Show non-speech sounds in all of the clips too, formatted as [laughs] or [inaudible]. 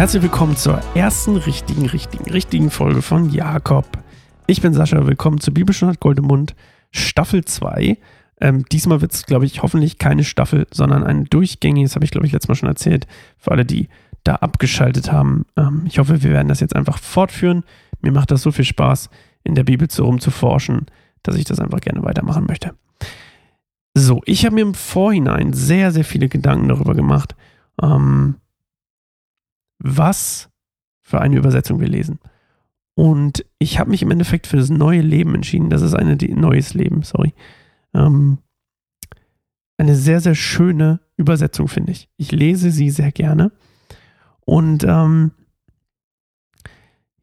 Herzlich willkommen zur ersten richtigen, richtigen, richtigen Folge von Jakob. Ich bin Sascha, willkommen zu Bibelstunde Goldemund, Staffel 2. Ähm, diesmal wird es, glaube ich, hoffentlich keine Staffel, sondern ein durchgängiges, habe ich, glaube ich, letztes Mal schon erzählt, für alle, die da abgeschaltet haben. Ähm, ich hoffe, wir werden das jetzt einfach fortführen. Mir macht das so viel Spaß, in der Bibel zu rumzuforschen, dass ich das einfach gerne weitermachen möchte. So, ich habe mir im Vorhinein sehr, sehr viele Gedanken darüber gemacht, ähm, was für eine Übersetzung wir lesen. Und ich habe mich im Endeffekt für das neue Leben entschieden. Das ist ein neues Leben, sorry. Ähm, eine sehr, sehr schöne Übersetzung, finde ich. Ich lese sie sehr gerne. Und ähm,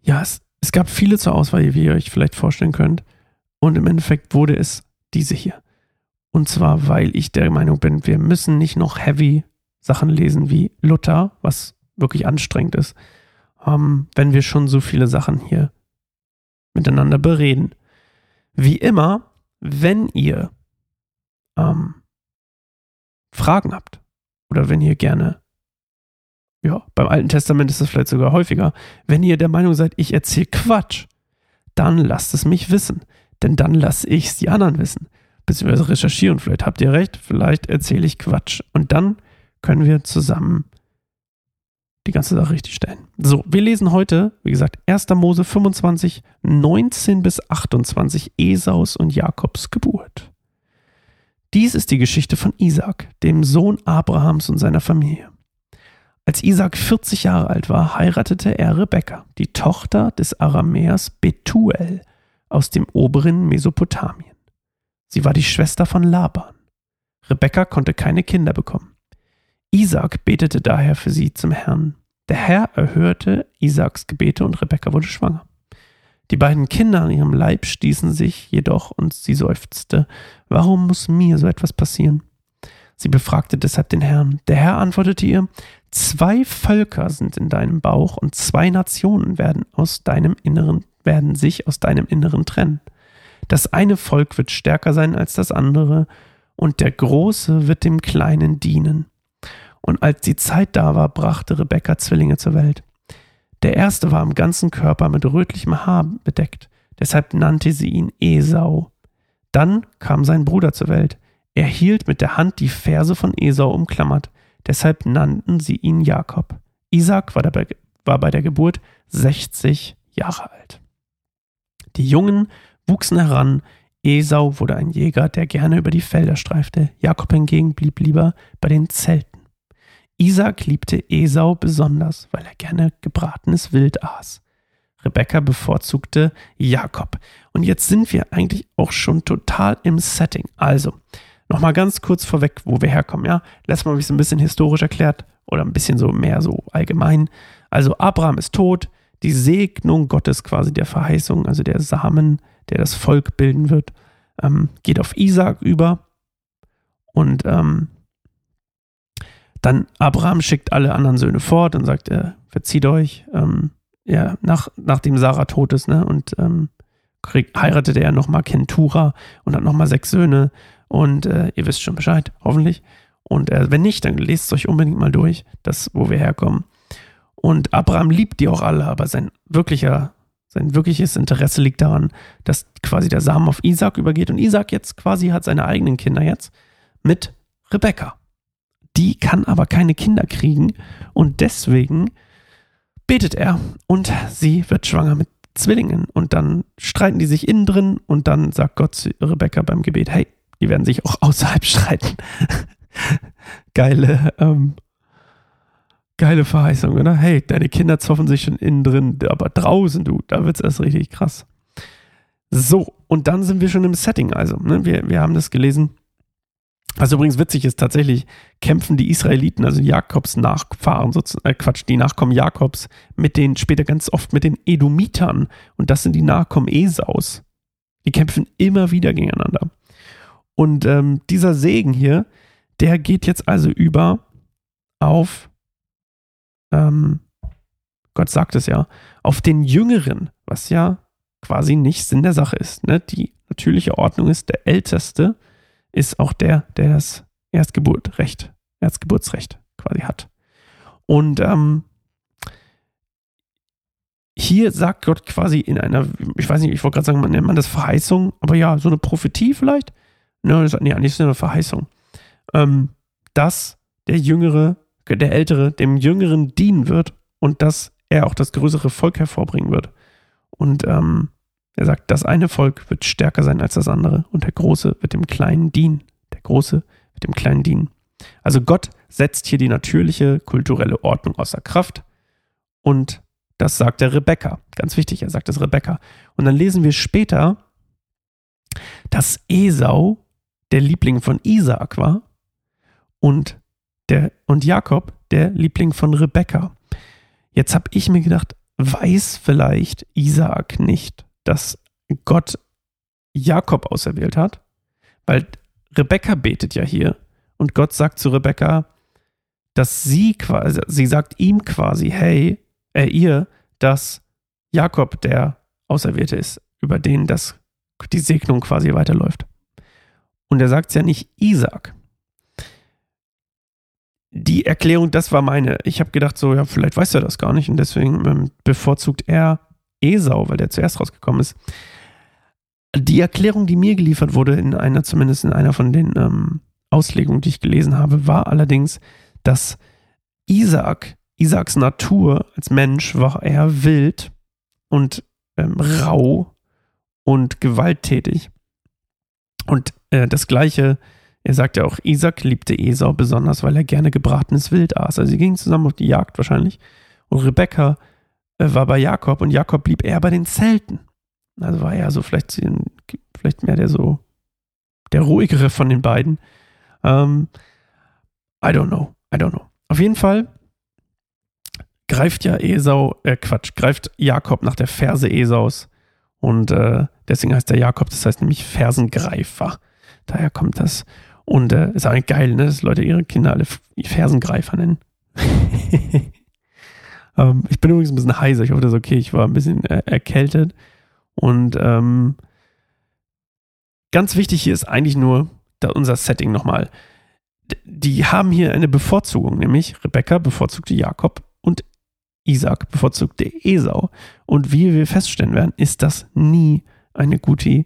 ja, es, es gab viele zur Auswahl, wie ihr euch vielleicht vorstellen könnt. Und im Endeffekt wurde es diese hier. Und zwar, weil ich der Meinung bin, wir müssen nicht noch heavy Sachen lesen wie Luther, was wirklich anstrengend ist, ähm, wenn wir schon so viele Sachen hier miteinander bereden. Wie immer, wenn ihr ähm, Fragen habt oder wenn ihr gerne, ja, beim Alten Testament ist das vielleicht sogar häufiger, wenn ihr der Meinung seid, ich erzähle Quatsch, dann lasst es mich wissen, denn dann lasse ich es die anderen wissen, beziehungsweise recherchieren. Vielleicht habt ihr recht, vielleicht erzähle ich Quatsch und dann können wir zusammen die ganze Sache richtig stellen. So, wir lesen heute, wie gesagt, 1. Mose 25, 19 bis 28 Esaus und Jakobs Geburt. Dies ist die Geschichte von Isaac, dem Sohn Abrahams und seiner Familie. Als Isaac 40 Jahre alt war, heiratete er Rebekka, die Tochter des Aramäers Betuel aus dem oberen Mesopotamien. Sie war die Schwester von Laban. Rebekka konnte keine Kinder bekommen. Isaac betete daher für sie zum Herrn. Der Herr erhörte Isaaks Gebete und Rebekka wurde schwanger. Die beiden Kinder an ihrem Leib stießen sich jedoch und sie seufzte, warum muss mir so etwas passieren? Sie befragte deshalb den Herrn. Der Herr antwortete ihr, zwei Völker sind in deinem Bauch und zwei Nationen werden aus deinem Inneren, werden sich aus deinem Inneren trennen. Das eine Volk wird stärker sein als das andere und der Große wird dem Kleinen dienen. Und als die Zeit da war, brachte Rebekka Zwillinge zur Welt. Der erste war am ganzen Körper mit rötlichem Haar bedeckt, deshalb nannte sie ihn Esau. Dann kam sein Bruder zur Welt. Er hielt mit der Hand die Ferse von Esau umklammert, deshalb nannten sie ihn Jakob. Isaac war, dabei, war bei der Geburt 60 Jahre alt. Die Jungen wuchsen heran, Esau wurde ein Jäger, der gerne über die Felder streifte, Jakob hingegen blieb lieber bei den Zelten. Isaac liebte Esau besonders, weil er gerne gebratenes Wild aß. Rebekka bevorzugte Jakob. Und jetzt sind wir eigentlich auch schon total im Setting. Also, nochmal ganz kurz vorweg, wo wir herkommen, ja? Letztes Mal habe ich es ein bisschen historisch erklärt oder ein bisschen so mehr so allgemein. Also, Abraham ist tot, die Segnung Gottes quasi der Verheißung, also der Samen, der das Volk bilden wird, ähm, geht auf Isaac über. Und ähm, dann Abraham schickt alle anderen Söhne fort und sagt, er verzieht euch. Ähm, ja, nach, nachdem Sarah tot ist, ne? Und ähm, kriegt, heiratete er nochmal Kentura und hat nochmal sechs Söhne. Und äh, ihr wisst schon Bescheid, hoffentlich. Und äh, wenn nicht, dann lest es euch unbedingt mal durch, das, wo wir herkommen. Und Abraham liebt die auch alle, aber sein wirklicher, sein wirkliches Interesse liegt daran, dass quasi der Samen auf Isaac übergeht und Isaac jetzt quasi hat seine eigenen Kinder jetzt mit Rebekka. Die kann aber keine Kinder kriegen und deswegen betet er und sie wird schwanger mit Zwillingen und dann streiten die sich innen drin und dann sagt Gott zu Rebecca beim Gebet, hey, die werden sich auch [laughs] außerhalb streiten. [laughs] geile, ähm, geile Verheißung, oder? Hey, deine Kinder zoffen sich schon innen drin, aber draußen, du, da wird es erst richtig krass. So, und dann sind wir schon im Setting, also, ne? wir, wir haben das gelesen was übrigens witzig ist, tatsächlich kämpfen die Israeliten, also Jakobs Nachfahren, äh Quatsch, die Nachkommen Jakobs, mit den, später ganz oft mit den Edomitern. Und das sind die Nachkommen Esaus. Die kämpfen immer wieder gegeneinander. Und ähm, dieser Segen hier, der geht jetzt also über auf, ähm, Gott sagt es ja, auf den Jüngeren, was ja quasi nicht Sinn der Sache ist. Ne? Die natürliche Ordnung ist, der Älteste ist auch der, der das Erstgeburtrecht, Erstgeburtsrecht quasi hat. Und ähm, hier sagt Gott quasi in einer, ich weiß nicht, ich wollte gerade sagen, man nennt man das Verheißung, aber ja, so eine Prophetie vielleicht. Ne, das, nee, eigentlich ist eine Verheißung. Ähm, dass der Jüngere, der Ältere dem Jüngeren dienen wird und dass er auch das größere Volk hervorbringen wird. Und ähm, er sagt, das eine Volk wird stärker sein als das andere und der Große wird dem Kleinen dienen. Der Große wird dem Kleinen dienen. Also Gott setzt hier die natürliche kulturelle Ordnung außer Kraft und das sagt der Rebecca. Ganz wichtig, er sagt das Rebecca. Und dann lesen wir später, dass Esau der Liebling von Isaak war und, der, und Jakob der Liebling von Rebecca. Jetzt habe ich mir gedacht, weiß vielleicht Isaak nicht, dass Gott Jakob auserwählt hat? Weil Rebecca betet ja hier und Gott sagt zu Rebecca, dass sie quasi, sie sagt ihm quasi, hey, äh, ihr, dass Jakob der Auserwählte ist, über den das, die Segnung quasi weiterläuft. Und er sagt es ja nicht Isaac. Die Erklärung, das war meine. Ich habe gedacht, so, ja, vielleicht weiß er das gar nicht und deswegen ähm, bevorzugt er Esau, weil der zuerst rausgekommen ist. Die Erklärung, die mir geliefert wurde, in einer, zumindest in einer von den ähm, Auslegungen, die ich gelesen habe, war allerdings, dass Isaac Isaaks Natur als Mensch war eher wild und ähm, rau und gewalttätig. Und äh, das Gleiche, er sagt ja auch, Isaac liebte Esau besonders, weil er gerne gebratenes Wild aß. Also sie gingen zusammen auf die Jagd wahrscheinlich. Und Rebekka äh, war bei Jakob und Jakob blieb eher bei den Zelten. Also war er so vielleicht, vielleicht mehr der so, der ruhigere von den beiden. Ähm, I don't know. I don't know. Auf jeden Fall greift ja Esau, äh Quatsch, greift Jakob nach der Ferse Esaus. Und äh, deswegen heißt der Jakob, das heißt nämlich Fersengreifer. Daher kommt das. Und äh, ist eigentlich geil, ne, dass Leute ihre Kinder alle Fersengreifer nennen. [laughs] ähm, ich bin übrigens ein bisschen heiser, ich hoffe, das ist okay. Ich war ein bisschen äh, erkältet. Und ähm, ganz wichtig hier ist eigentlich nur unser Setting nochmal. Die haben hier eine Bevorzugung, nämlich Rebecca bevorzugte Jakob und Isaac bevorzugte Esau. Und wie wir feststellen werden, ist das nie eine gute,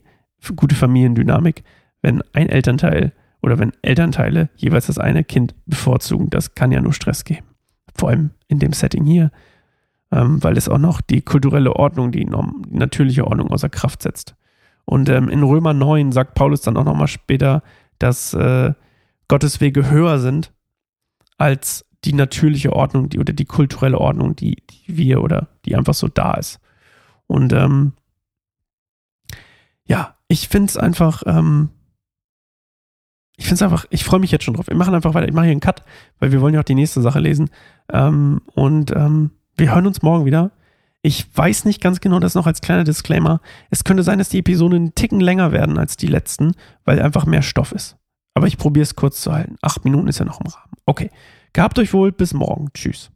gute Familiendynamik, wenn ein Elternteil oder wenn Elternteile jeweils das eine Kind bevorzugen. Das kann ja nur Stress geben. Vor allem in dem Setting hier, ähm, weil es auch noch die kulturelle Ordnung, die, norm, die natürliche Ordnung außer Kraft setzt. Und ähm, in Römer 9 sagt Paulus dann auch nochmal später, dass äh, Gottes Wege höher sind als die natürliche Ordnung die, oder die kulturelle Ordnung, die, die wir oder die einfach so da ist. Und ähm, ja, ich finde es einfach, ähm, ich finde es einfach, ich freue mich jetzt schon drauf. Wir machen einfach weiter. Ich mache hier einen Cut, weil wir wollen ja auch die nächste Sache lesen. Ähm, und ähm, wir hören uns morgen wieder. Ich weiß nicht ganz genau, das noch als kleiner Disclaimer. Es könnte sein, dass die Episoden einen Ticken länger werden als die letzten, weil einfach mehr Stoff ist. Aber ich probiere es kurz zu halten. Acht Minuten ist ja noch im Rahmen. Okay. Gehabt euch wohl, bis morgen. Tschüss.